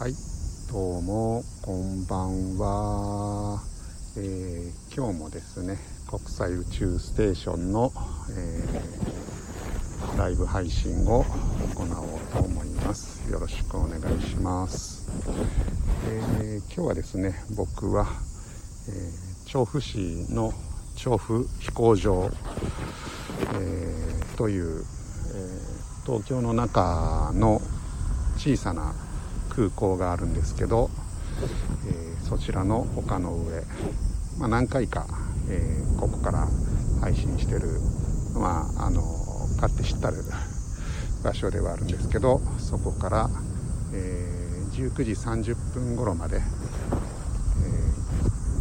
はい。どうもこんばんは、えー、今日もですね国際宇宙ステーションの、えー、ライブ配信を行おうと思います。よろしくお願いします、えー、今日はですね僕は、え調布市の調布飛行場、えという、え東京の中の小さな空港があるんですけど、えー、そちらの丘の上、まあ、何回か、えー、ここから配信してる、まあ、あの買って知ったる場所ではあるんですけどそこから、えー、19時30分頃まで、えー、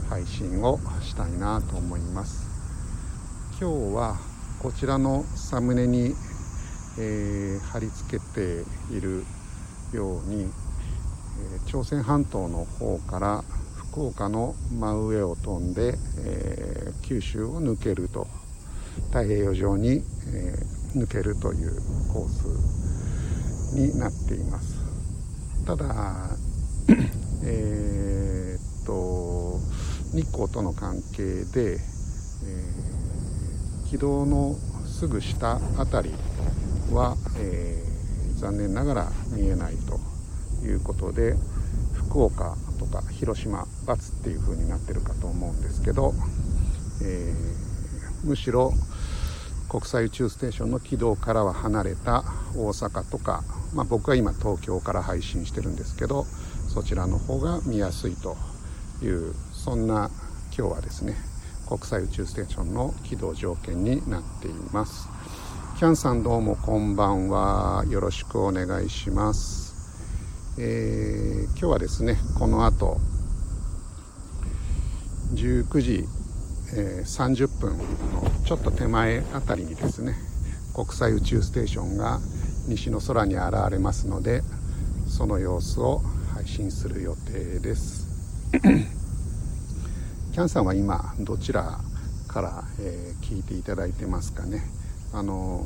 配信をしたいなと思います。今日はこちらのサムネに、えー、貼り付けているように朝鮮半島の方から福岡の真上を飛んで、えー、九州を抜けると太平洋上に、えー、抜けるというコースになっています。ただ え、っと日光との関係で、えー、軌道のすぐ下辺りは、え、残念ながら見えないと。いうことで福岡とか広島×っていう風になってるかと思うんですけど、えー、むしろ国際宇宙ステーションの軌道からは離れた大阪とか、まあ、僕は今東京から配信してるんですけどそちらの方が見やすいというそんな今日はですね国際宇宙ステーションの軌道条件になっています。キャンさんどうもこんばんは。よろしくお願いします。えー、今日はですねこの後19時、えー、30分のちょっと手前あたりにですね国際宇宙ステーションが西の空に現れますのでその様子を配信する予定です。キャンさんは今どちらから、えー、聞いていただいてますかね？あの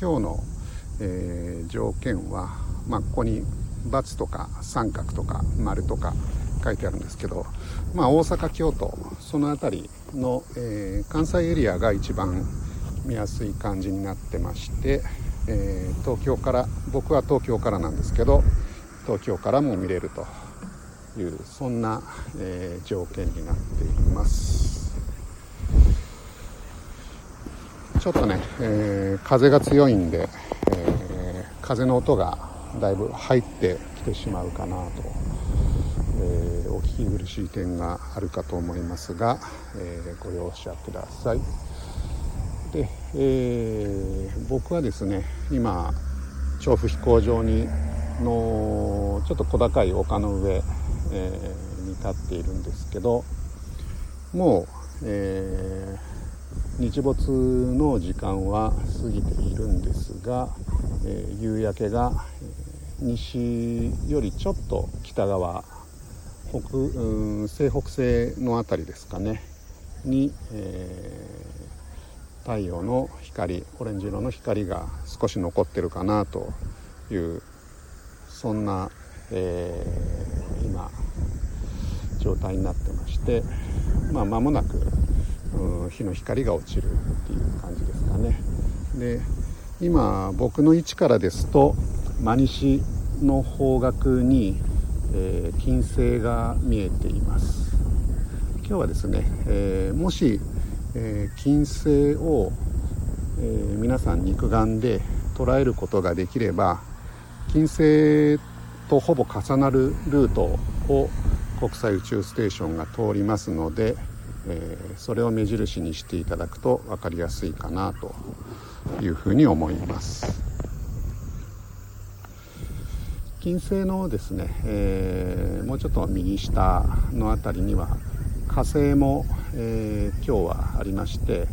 今日の、えー、条件は、まあ、ここにバツとか三角とか丸とか書いてあるんですけど、まあ、大阪京都その辺りの、えー、関西エリアが一番見やすい感じになってまして、えー、東京から僕は東京からなんですけど東京からも見れるというそんな、えー、条件になっています。ちょっとね、え風が強いんで、え風の音がだいぶ入ってきてしまうかなと、えー、お聞き苦しい点があるかと思いますが、えー、ご容赦ください。で、えー、僕はですね今調布飛行場にのちょっと小高い丘の上、えに立っているんですけどもう、え日没の時間は過ぎているんですが、え夕焼けが、西よりちょっと北側北、うん、西北西の辺りですかねに、えー、太陽の光オレンジ色の光が少し残ってるかなというそんな、えー、今状態になってましてまあ間もなく、うん、日の光が落ちるっていう感じですかね。で今僕の位置からですと真西の方角に、えー、金星が見えています。今日はですね、えー、もし、えー、金星を、え皆さん肉眼で捉えることができれば金星とほぼ重なるルートを国際宇宙ステーションが通りますので、えそれを目印にしていただくと分かりやすいかなというふうに思います。金星のですね、えー、もうちょっと右下の辺りには火星も、えー、今日はありまして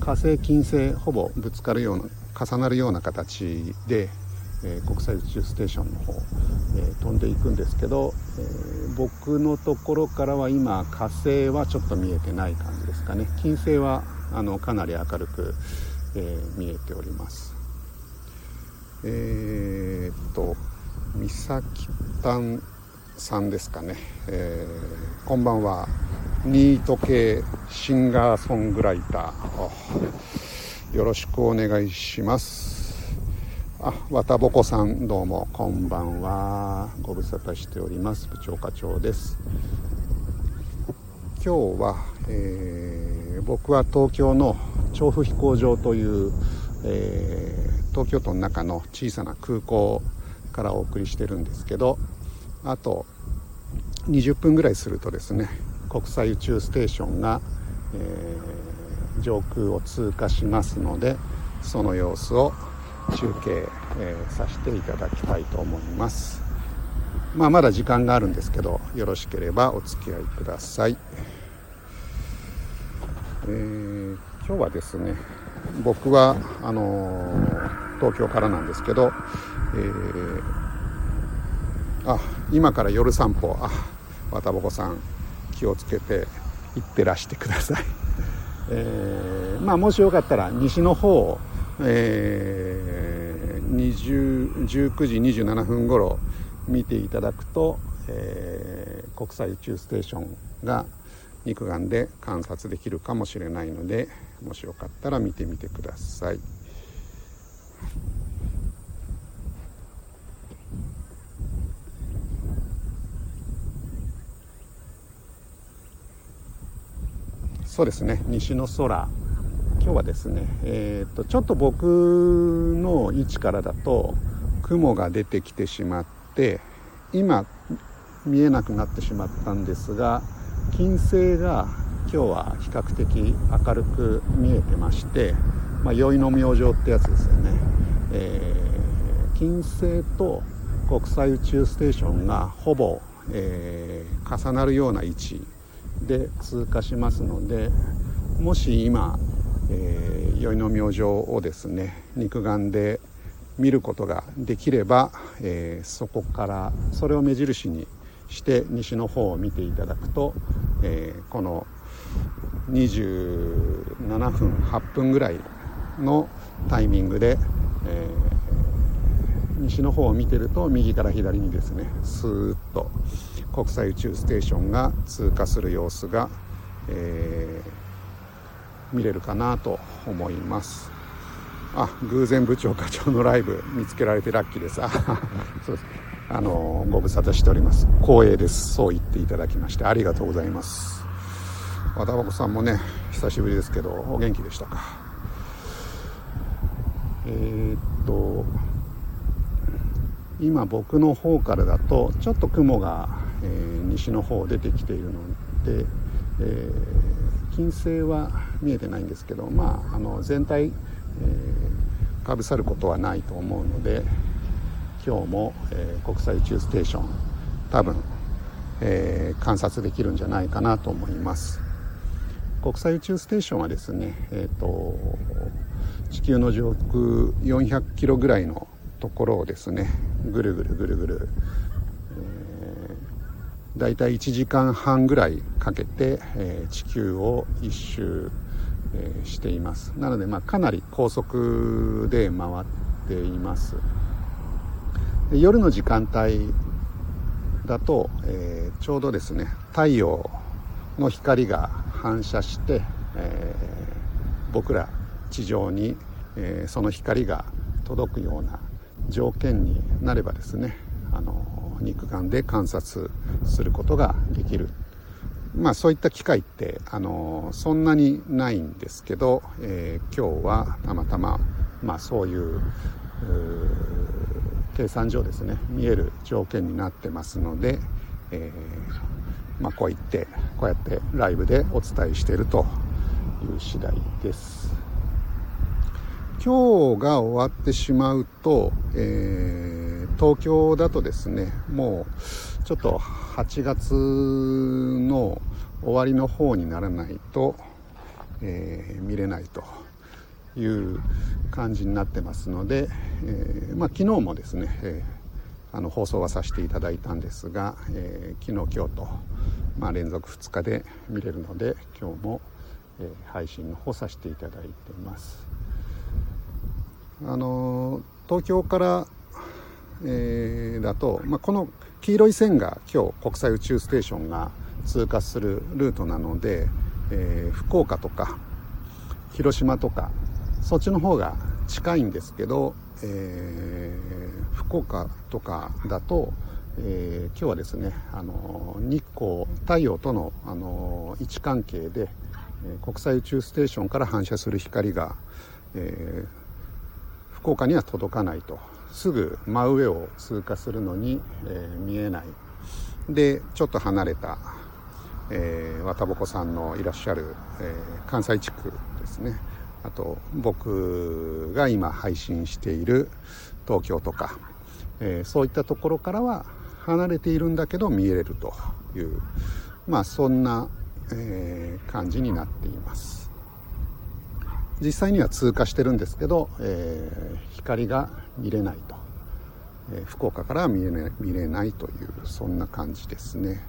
火星金星ほぼぶつかるような重なるような形で、え、国際宇宙ステーションの方、え飛んでいくんですけど、え僕のところからは今火星はちょっと見えてない感じですかね。金星はあのかなり明るく、え見えております。え、っと三崎丹さんですかね、え、こんばんは。ニート系シンガーソングライター。よろしくお願いします。あ綿ぼこさんどうもこんばんは。ご無沙汰しております。部長課長です。今日は、えー、僕は東京の調布飛行場という、えー、東京都の中の小さな空港からお送りしてるんですけどあと20分ぐらいするとですね国際宇宙ステーションが、えー、上空を通過しますのでその様子を中継、えー、させていただきたいと思います。まあ、まだ時間があるんですけどよろしければお付き合いください。えー、今日はですね僕はあのー、東京からなんですけど、えー、あ今から夜散歩あ綿ぼこさん気をつけて行ってらしてください、えー、まあもしよかったら西の方を、えー、19時27分頃見ていただくと、えー、国際宇宙ステーションが肉眼で観察できるかもしれないのでもしよかったら見てみてください。そうですね西の空今日はですね、えーと、ちょっと僕の位置からだと雲が出てきてしまって今見えなくなってしまったんですが金星が今日は比較的明るく見えてまして、まあ、宵の明星ってやつですよね、えー、金星と国際宇宙ステーションがほぼ、えー、重なるような位置で通過しますのでもし今、えー、宵の明星をですね肉眼で見ることができれば、えー、そこからそれを目印にして西の方を見ていただくと、えー、この27分8分ぐらいのタイミングで、えー、西の方を見てると右から左にですねスーッと国際宇宙ステーションが通過する様子が、えー、見れるかなと思います。あ偶然部長課長のライブ見つけられてラッキーです。あそうです。あのご無沙汰しております。光栄です。そう言っていただきましてありがとうございます。和田箱さんもね久しぶりですけどお元気でしたか？えー、っと今僕の方からだとちょっと雲がえー、西の方出てきているので、えー、金星は見えてないんですけど、まあ、あの全体、えー、かぶさることはないと思うので今日も、えー、国際宇宙ステーション多分、えー、観察できるんじゃないかなと思います。国際宇宙ステーションはですね、えーと、地球の上空400キロぐらいのところをですねぐるぐるぐるぐるだいたい1時間半ぐらいかけて、えー、地球を一周、えー、しています。なので、まあ、かなり高速で回っています。夜の時間帯だと、えー、ちょうどですね太陽の光が反射して、え僕ら地上に、えその光が届くような条件になればですねあの肉眼で観察することができるまあそういった機会ってあのそんなにないんですけど、えー、今日はたまたま、まあ、そういう計算上ですね見える条件になってますので、えー、まあ、こう言ってこうやってライブでお伝えしているという次第です。今日が終わってしまうと、えー、東京だとですねもうちょっと8月の終わりの方にならないと、えー、見れないという感じになってますので、えー、まあ、昨日もですね、えあの放送はさせていただいたんですが、え昨日今日と、まあ、連続2日で見れるので今日も、え配信の方させていただいてます。あの東京からえー、だと、まあ、この黄色い線が今日国際宇宙ステーションが通過するルートなので、えー、福岡とか広島とかそっちの方が近いんですけど、えー、福岡とかだと、えー、今日はですねあの日光太陽とのあの位置関係で、え国際宇宙ステーションから反射する光が、えー、福岡には届かないと。すぐ真上を通過するのに、えー、見えない。でちょっと離れた、えー、渡鉾さんのいらっしゃる、えー、関西地区ですね。あと僕が今配信している東京とか、えー、そういったところからは離れているんだけど見えれるというまあそんな、えー、感じになっています。実際には通過してるんですけど、えー、光が見れないと、え福岡からは見れない見れないというそんな感じですね。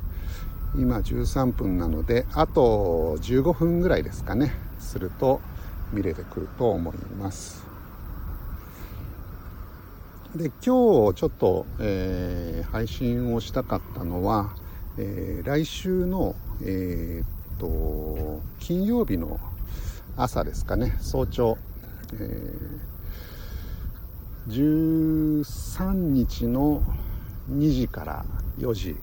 今13分なのであと15分ぐらいですかね。すると見れてくると思います。で今日ちょっと、えー、配信をしたかったのは、えー、来週の、えー、っと金曜日の朝ですかね。早朝、えー、13日の2時から4時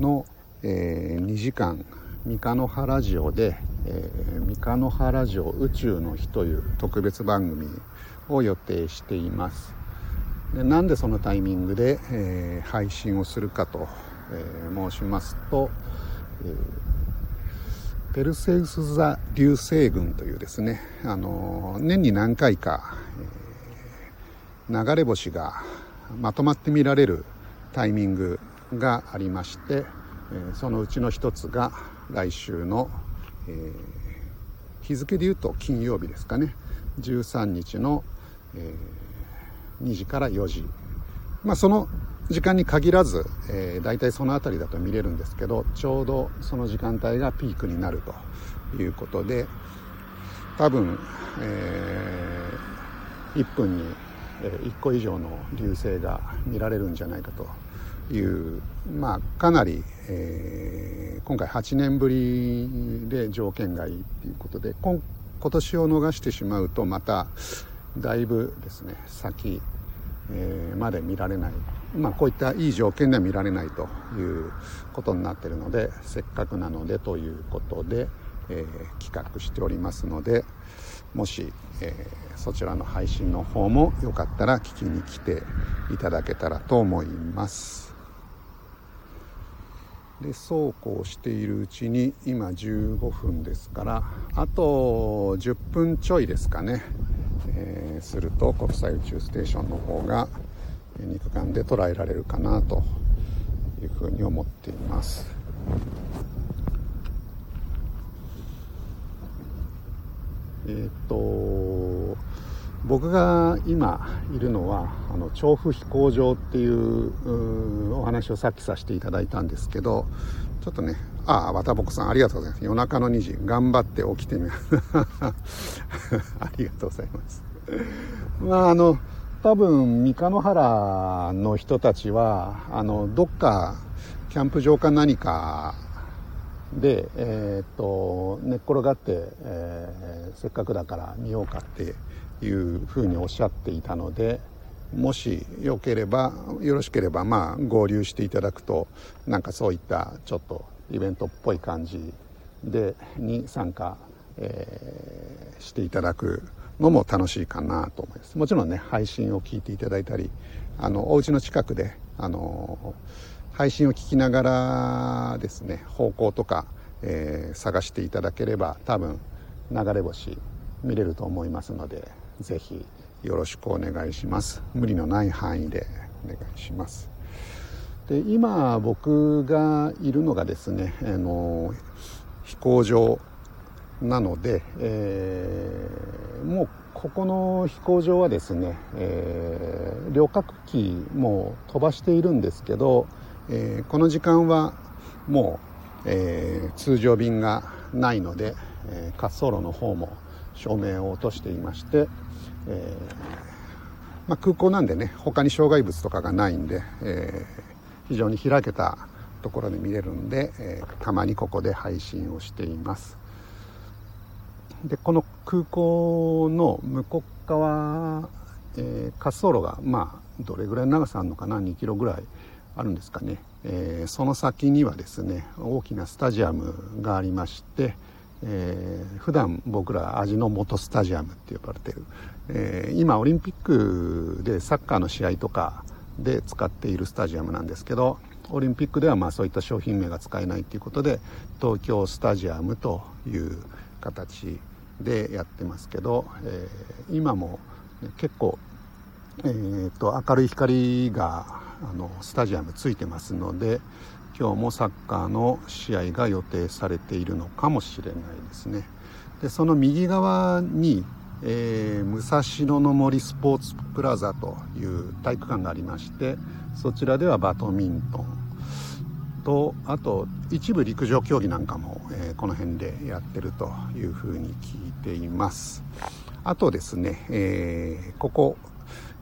の、えー、2時間三日の原ジオで、えー、三日の原ジオ宇宙の日という特別番組を予定しています。でなんでそのタイミングで、えー、配信をするかと、えー、申しますと、えー、ペルセウス座流星群というですね、あの年に何回か、えー、流れ星がまとまって見られるタイミングがありまして、そのうちの一つが来週の、えー、日付でいうと金曜日ですかね。13日の、えー2時から4時、まあ、その時間に限らず、えー、大体その辺りだと見れるんですけどちょうどその時間帯がピークになるということで多分、えー、1分に1個以上の流星が見られるんじゃないかというまあかなり、えー、今回8年ぶりで条件がいいということで今年を逃してしまうとまただいぶですね先、えー、まで見られない、まあ、こういったいい条件では見られないということになってるのでせっかくなのでということで、えー、企画しておりますのでもし、えー、そちらの配信の方もよかったら聞きに来ていただけたらと思います。でそうこうしているうちに今15分ですからあと10分ちょいですかねえー、すると国際宇宙ステーションの方が肉眼で捉えられるかなというふうに思っています。えっ、と僕が今いるのはあの調布飛行場っていうお話をさっきさせていただいたんですけどちょっとねああ、渡僕さん、ありがとうございます。夜中の2時、頑張って起きてみます。ありがとうございます。まあ、あの、多分、三日野原の人たちは、あの、どっか、キャンプ場か何かで、えー、っと、寝っ転がって、えー、せっかくだから見ようかっていうふうにおっしゃっていたので、もしよければ、よろしければ、まあ、合流していただくと、なんかそういったちょっとイベントっぽい感じでに参加、えー、していただくのも楽しいかなと思います。もちろんね配信を聞いていただいたりあのお家の近くであの配信を聞きながらですね方向とか、えー、探していただければ多分流れ星見れると思いますので是非よろしくお願いします。無理のない範囲でお願いします。で今僕がいるのがですねあの飛行場なので、えー、もうここの飛行場はですね、えー、旅客機も飛ばしているんですけど、えー、この時間はもう、えー、通常便がないので、え滑走路の方も照明を落としていまして、えまあ、空港なんでね他に障害物とかがないんで、え、非常に開けたところで見れるんで、え、たまにここで配信をしています。でこの空港の向こう側、え、滑走路がまあどれぐらいの長さあるのかな？2キロぐらいあるんですかね、えー、その先にはですね大きなスタジアムがありまして、えー、普段僕ら味の素スタジアムって呼ばれてる、えー、今オリンピックでサッカーの試合とかで使っているスタジアムなんですけどオリンピックではまあそういった商品名が使えないということで東京スタジアムという形でやってますけど、えー、今も結構、えーと、明るい光があのスタジアムついてますので今日もサッカーの試合が予定されているのかもしれないですね。でその右側に、えー、武蔵野の森スポーツプラザという体育館がありましてそちらではバドミントンとあと一部陸上競技なんかも、えー、この辺でやってるというふうに聞いていますあとですね、えー、ここ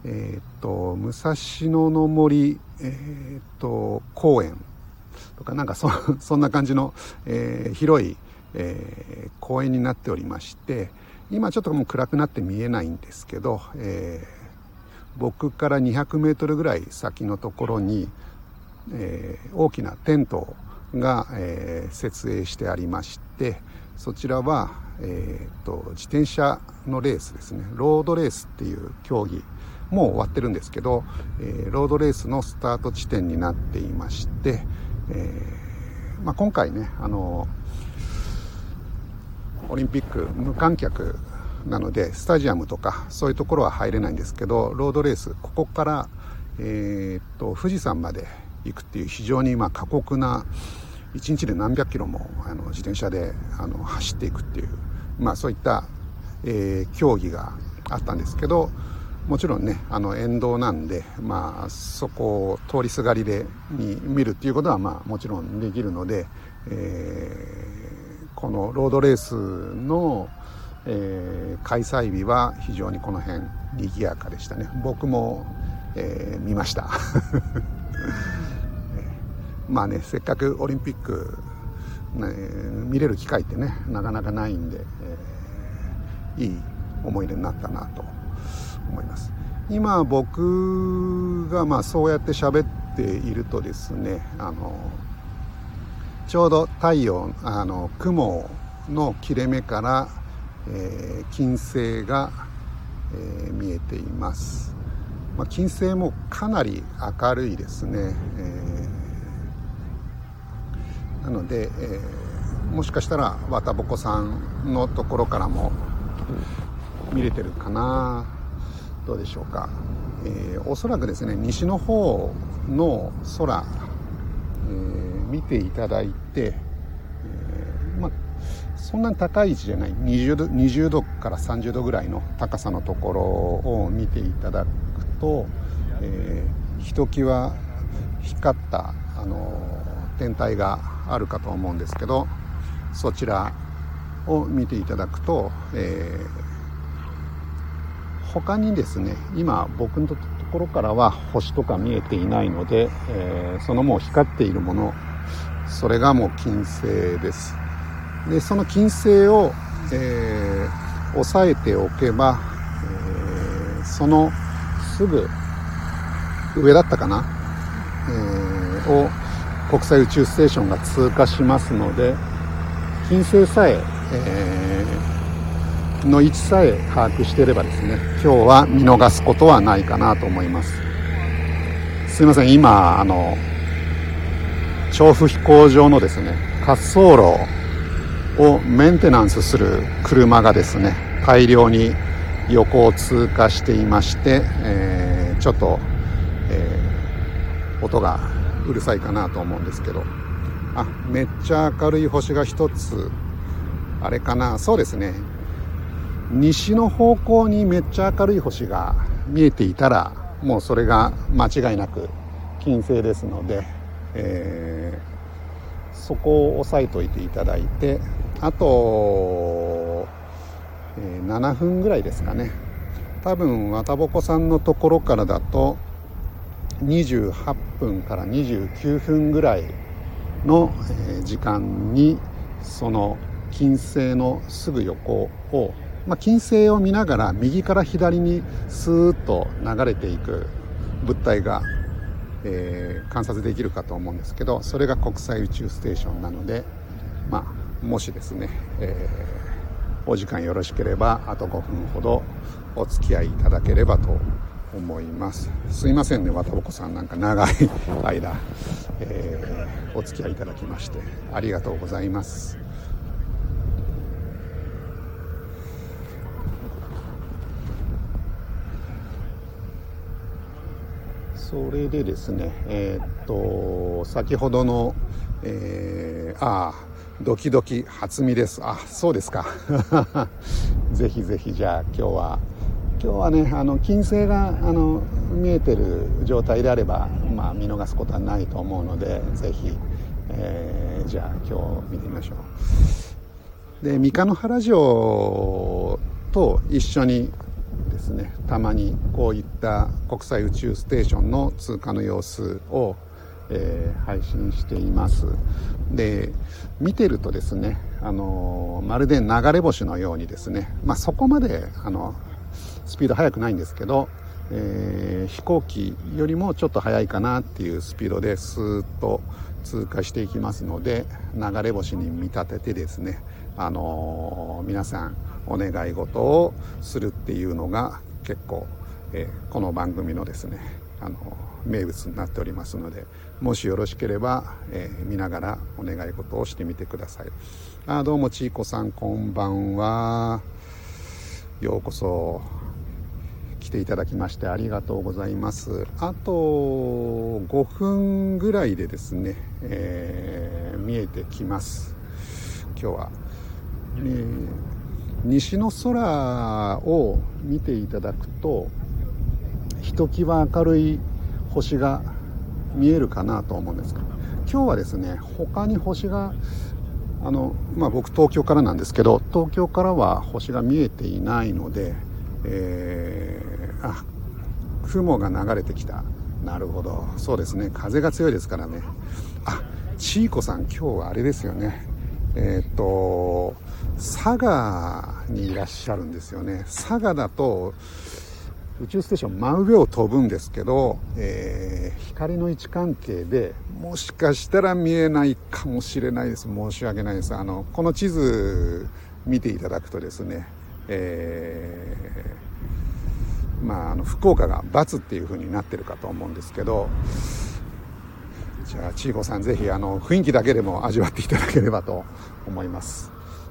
えっ、と武蔵野の森、えっ、と公園とかなんかそ そんな感じの、えー、広い、えー、公園になっておりまして今ちょっともう暗くなって見えないんですけど、えー、僕から200メートルぐらい先のところにえー、大きなテントが、えー、設営してありましてそちらは、えーと、自転車のレースですね。ロードレースっていう競技もう終わってるんですけど、えー、ロードレースのスタート地点になっていまして、えーまあ、今回ねあのオリンピック無観客なのでスタジアムとかそういうところは入れないんですけどロードレースここから、えーと富士山まで行くっていう非常にまあ過酷な1日で何百キロもあの自転車であの走っていくっていう、まあ、そういった、えー、競技があったんですけどもちろんねあの沿道なんで、まあ、そこを通りすがりでに見るっていうことは、まあ、もちろんできるので、えー、このロードレースの、えー、開催日は非常にこの辺賑やかでしたね。僕も、えー、見ました。まあねせっかくオリンピック、ね、見れる機会ってねなかなかないんで、えー、いい思い出になったなと。思います。今僕がまあそうやって喋っているとですねあのちょうど太陽あの雲の切れ目から、えー、金星が、えー、見えています、まあ、金星もかなり明るいですね、えーなので、え、もしかしたら綿ぼこさんのところからも見れてるかな。どうでしょうか、えー、おそらくですね西の方の空、えー、見ていただいて、えー、まそんなに高い位置じゃない20度 ,20 度から30度ぐらいの高さのところを見ていただくと、え、ひときわ光ったあの天体があるかと思うんですけどそちらを見ていただくと、えー、他にですね今僕のところからは星とか見えていないので、えー、そのもう光っているものそれがもう金星です。でその金星を、えー、押さえておけば、えー、そのすぐ上だったかな、えー、を国際宇宙ステーションが通過しますので金星さええー、の位置さえ把握していればですね今日は見逃すことはないかなと思います。すいません今あの調布飛行場のですね滑走路をメンテナンスする車がですね大量に横を通過していまして、えー、ちょっと、えー、音がうるさいかなと思うんですけど。あめっちゃ明るい星が一つあれかな。そうですね。西の方向にめっちゃ明るい星が見えていたらもうそれが間違いなく金星ですので、えー、そこを押さえといていただいてあと、えー、7分ぐらいですかね。多分綿ぼこさんのところからだと28分から29分ぐらいの時間にその金星のすぐ横を、まあ、金星を見ながら右から左にスーッと流れていく物体が、えー、観察できるかと思うんですけどそれが国際宇宙ステーションなので、まあ、もしですね、えー、お時間よろしければあと5分ほどお付き合いいただければと思います。すいませんね渡ぼこさんなんか長い間、えー、お付き合いいただきましてありがとうございます。それでですねえー、っと先ほどの、えー、ああドキドキ初見です。あそうですか。ぜひぜひじゃあ今日は今日はねあの金星があの見えてる状態であれば、まあ、見逃すことはないと思うのでぜひ、えー、じゃあ今日見てみましょう。で三日野原城と一緒にですね。たまにこういった国際宇宙ステーションの通過の様子を、えー、配信しています。で見てるとですねあのまるで流れ星のようにですね、まあ、そこまであのスピード速くないんですけど、えー、飛行機よりもちょっと速いかなっていうスピードでスーッと通過していきますので流れ星に見立ててですね、あの、皆さんお願い事をするっていうのが結構、えー、この番組のですね、あの名物になっておりますのでもしよろしければ、えー、見ながらお願い事をしてみてください。あどうもちいこさんこんばんは。ようこそ来ていただきましてありがとうございます。あと5分ぐらいでですね、えー、見えてきます。今日は、えー西の空を見ていただくとひときわ明るい星が見えるかなと思うんです。が今日はですね他に星があの、まあ、僕東京からなんですけど東京からは星が見えていないので、えー、あ雲が流れてきた。なるほど。そうですね。風が強いですからね。あちーこさん今日はあれですよね。えっ、と佐賀にいらっしゃるんですよね。佐賀だと宇宙ステーション真上を飛ぶんですけど、えー、光の位置関係でもしかしたら見えないかもしれないです。申し訳ないです。あのこの地図見ていただくとですね、えー、まああの福岡が×っていう風になってるかと思うんですけどじゃあちいこさんぜひあの雰囲気だけでも味わっていただければと思います。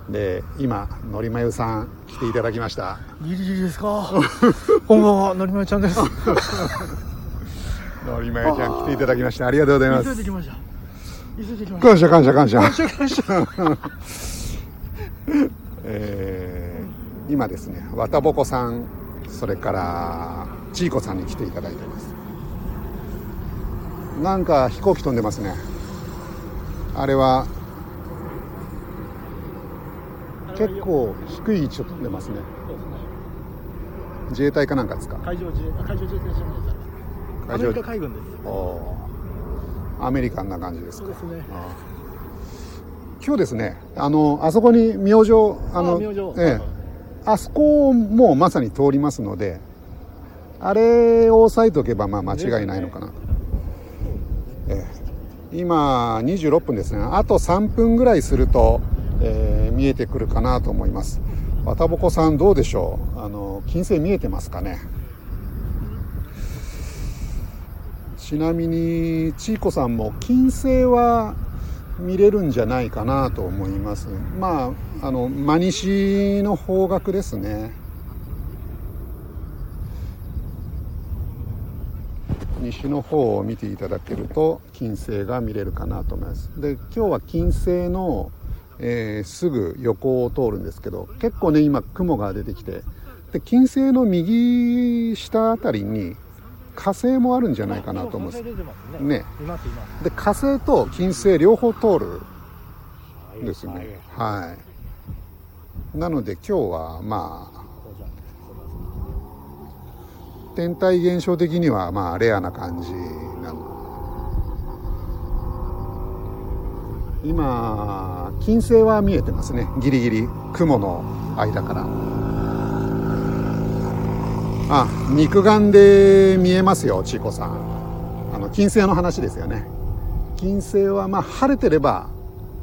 で今のりまゆさん来ていただきました。ギリギリですか？こんばんはのりまゆちゃんです。のりまゆちゃん来ていただきましてありがとうございます。急いできました。急いできました。感謝感謝感謝。感謝感謝。えー、今ですねわたぼこさんそれからちいこさんに来ていただいてますなんか飛行機飛んでますね。あれは。結構低い位置を飛んでますね。自衛隊かなんかですか？海上自衛海上自衛隊じゃないです。アメリカ海軍ですアメリカンな感じですそうですね。今日ですねあのあそこに明星あのええ、あそこもまさに通りますのであれを押さえておけばまあ間違いないのかなと、ええ、今26分ですね。あと3分ぐらいするとえー、見えてくるかなと思います。綿ぼこさんどうでしょう？あの金星見えてますかね？ちなみにちいこさんも金星は見れるんじゃないかなと思います。まああの真西の方角ですね。西の方を見ていただけると金星が見れるかなと思います。で今日は金星のえー、すぐ横を通るんですけど結構ね今雲が出てきてで金星の右下あたりに火星もあるんじゃないかなと思うんです。ね。で火星と金星両方通るんですね。はい。なので今日はまあ天体現象的にはまあレアな感じなの。今金星は見えてますね。ギリギリ雲の間から。あ肉眼で見えますよちいこさん。あの金星の話ですよね。金星はまあ晴れてれば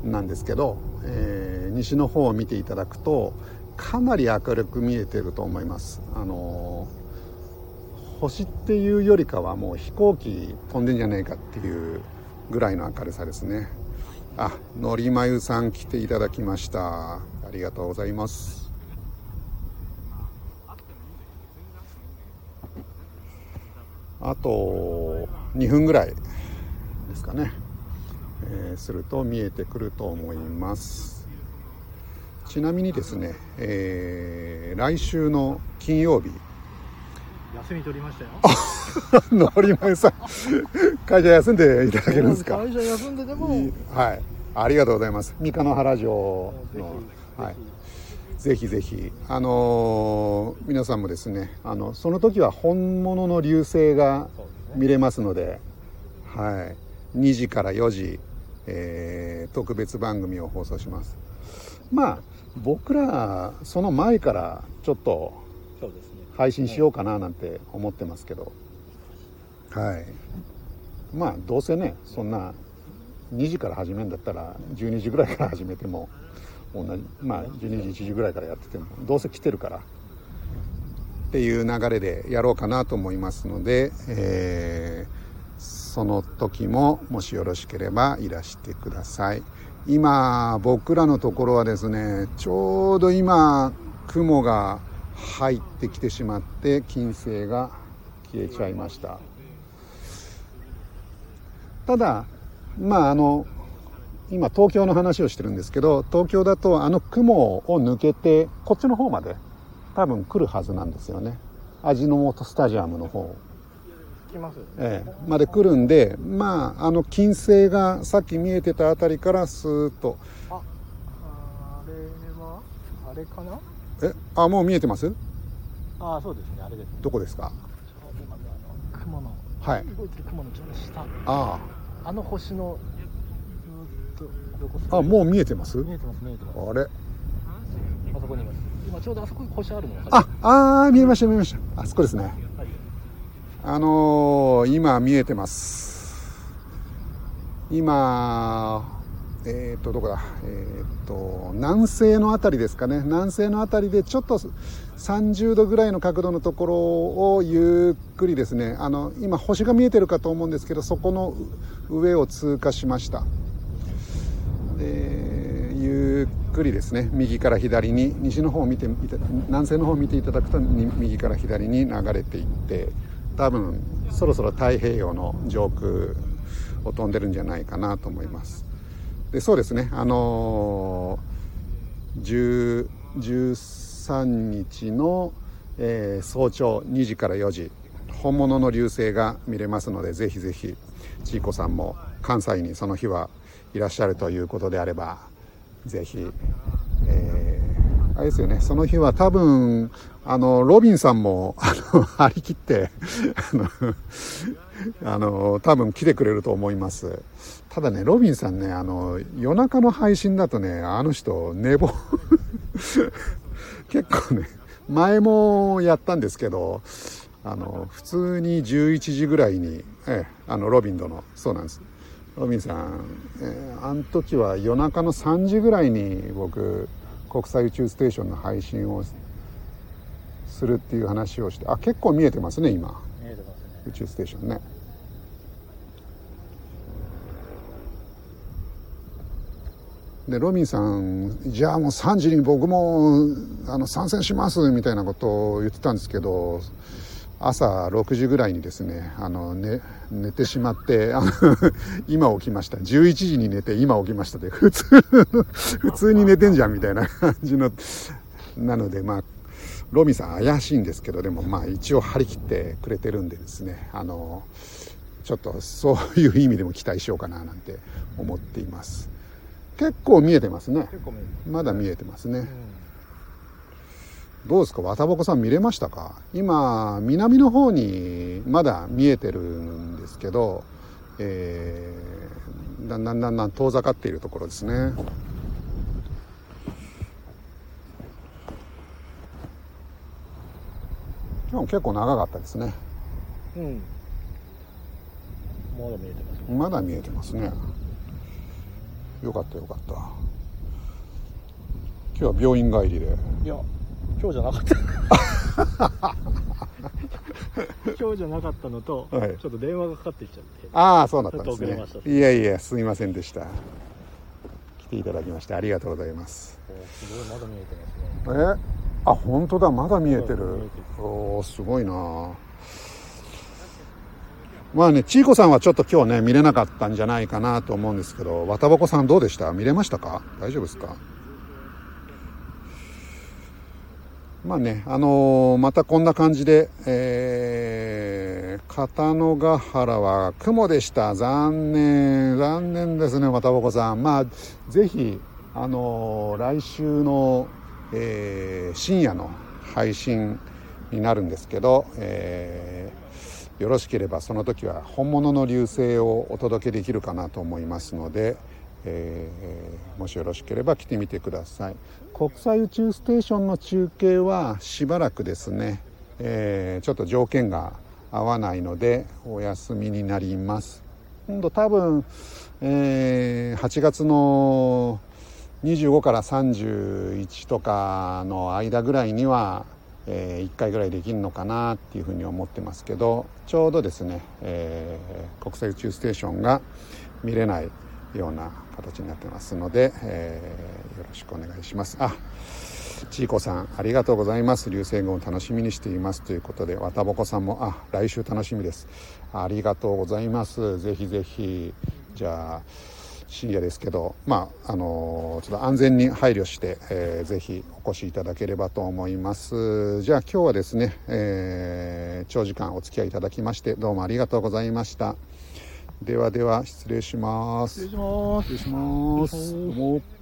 なんですけど、えー、西の方を見ていただくとかなり明るく見えてると思います。あの星っていうよりかはもう飛行機飛んでんじゃねえかっていうぐらいの明るさですね。あのりまゆさん来ていただきました。ありがとうございます。あと2分ぐらいですかね、えー、すると見えてくると思います。ちなみにですね、えー、来週の金曜日休み取りましたよ。のりまゆさん会社休んでいただけるんですか？会社休んででも。はい。ありがとうございます。三河原城のはい。ぜひ。ぜひあのー、皆さんもですねあのその時は本物の流星が見れますので、はい。2時から4時、えー、特別番組を放送します。まあ僕らその前からちょっと配信しようかななんて思ってますけど。はい。まあどうせねそんな2時から始めるんだったら12時ぐらいから始めても同じまあ12時1時ぐらいからやっててもどうせ来てるからっていう流れでやろうかなと思いますので、えー、その時ももしよろしければいらしてください。今僕らのところはですねちょうど今雲が入ってきてしまって金星が消えちゃいました。ただまああの今東京の話をしてるんですけど東京だとあの雲を抜けてこっちの方まで多分来るはずなんですよね。味の素スタジアムの方。来ます、ね、ええ、まで来るんでまああの金星がさっき見えてたあたりからスーッと。ああれは？あれかな？えあもう見えてます？ああそうですね。あれです、ね、どこですか？雲のはい。動いてる雲のちょうど下。ああ。あの星のあもう見えてます？見えてます見えてます。あれ。あそこにいます。今ちょうどあそこに星あるのああ見えました見えました。あそこですね、はい、あのー、今見えてます。今えっ、とどこだ？えっ、と南西の辺りですかね。南西の辺りでちょっと30度ぐらいの角度のところをゆっくりですね。あの今星が見えてるかと思うんですけどそこの上を通過しました。でゆっくりですね。右から左に西の方を見て南西の方を見ていただくと右から左に流れていって多分そろそろ太平洋の上空を飛んでるんじゃないかなと思います。でそうですね。あのー、13日の、えー、早朝2時から4時本物の流星が見れますのでぜひぜひちいこさんも関西にその日はいらっしゃるということであればぜひ、えー、あれですよね。その日は多分あのロビンさんもあの張り切ってあの あの多分来てくれると思います。ただねロビンさんねあの夜中の配信だとねあの人寝坊。結構ね前もやったんですけどあの普通に11時ぐらいに、ええ、あのロビンドのそうなんです。ロビンさん、えー、あの時は夜中の3時ぐらいに僕国際宇宙ステーションの配信をするっていう話をしてあ結構見えてますね今。宇宙ステーションね。でロビンさんじゃあもう3時に僕もあの参戦しますみたいなことを言ってたんですけど朝6時ぐらいにですねあの寝寝てしまって 今起きました。11時に寝て今起きましたで普通 普通に寝てんじゃんみたいな感じのなのでまあロミさん怪しいんですけどでもまあ一応張り切ってくれてるんでですねあのちょっとそういう意味でも期待しようかななんて思っています。結構見えてますね。まだ見えてますね、どうですか？綿ぼこさん見れましたか？今南の方にまだ見えてるんですけど、えー、だんだんだんだん遠ざかっているところですね今日も結構長かったですね。うん。まだ見えてますまだ見えてますね。よかったよかった。今日は病院帰りで。いや今日じゃなかった。今日じゃなかったのと、はい。ちょっと電話がかかってきちゃって。ああそうだったんですね。いやいやすみませんでした。来ていただきましてありがとうございます。おすごいまだ見えてますね。え？あ本当だまだ見えてるおーすごいなまあねちいこさんはちょっと今日ね見れなかったんじゃないかなと思うんですけど綿ぼこさんどうでした？見れましたか？大丈夫ですか？まあね、あのーまたこんな感じで、えー、片野ヶ原は雲でした。残念、残念ですね、またぼこさん。まあ、ぜひ、あのー来週の、えー深夜の配信になるんですけど、えーよろしければその時は本物の流星をお届けできるかなと思いますので、えーもしよろしければ来てみてください。国際宇宙ステーションの中継はしばらくですね、えーちょっと条件が合わないのでお休みになります。今度多分、えー8月の25から31とかの間ぐらいには、え1回ぐらいできるのかなっていうふうに思ってますけどちょうどですね、えー国際宇宙ステーションが見れないような形になってますので、えーよろしくお願いします。あちいこさんありがとうございます。流星群を楽しみにしていますということでわたぼこさんもあ来週楽しみです。ありがとうございます。ぜひぜひじゃあ深夜ですけどまああのちょっと安全に配慮して、えーぜひお越しいただければと思います。じゃあ今日はですね、えー長時間お付き合いいただきましてどうもありがとうございました。ではでは失礼します。失礼します。失礼します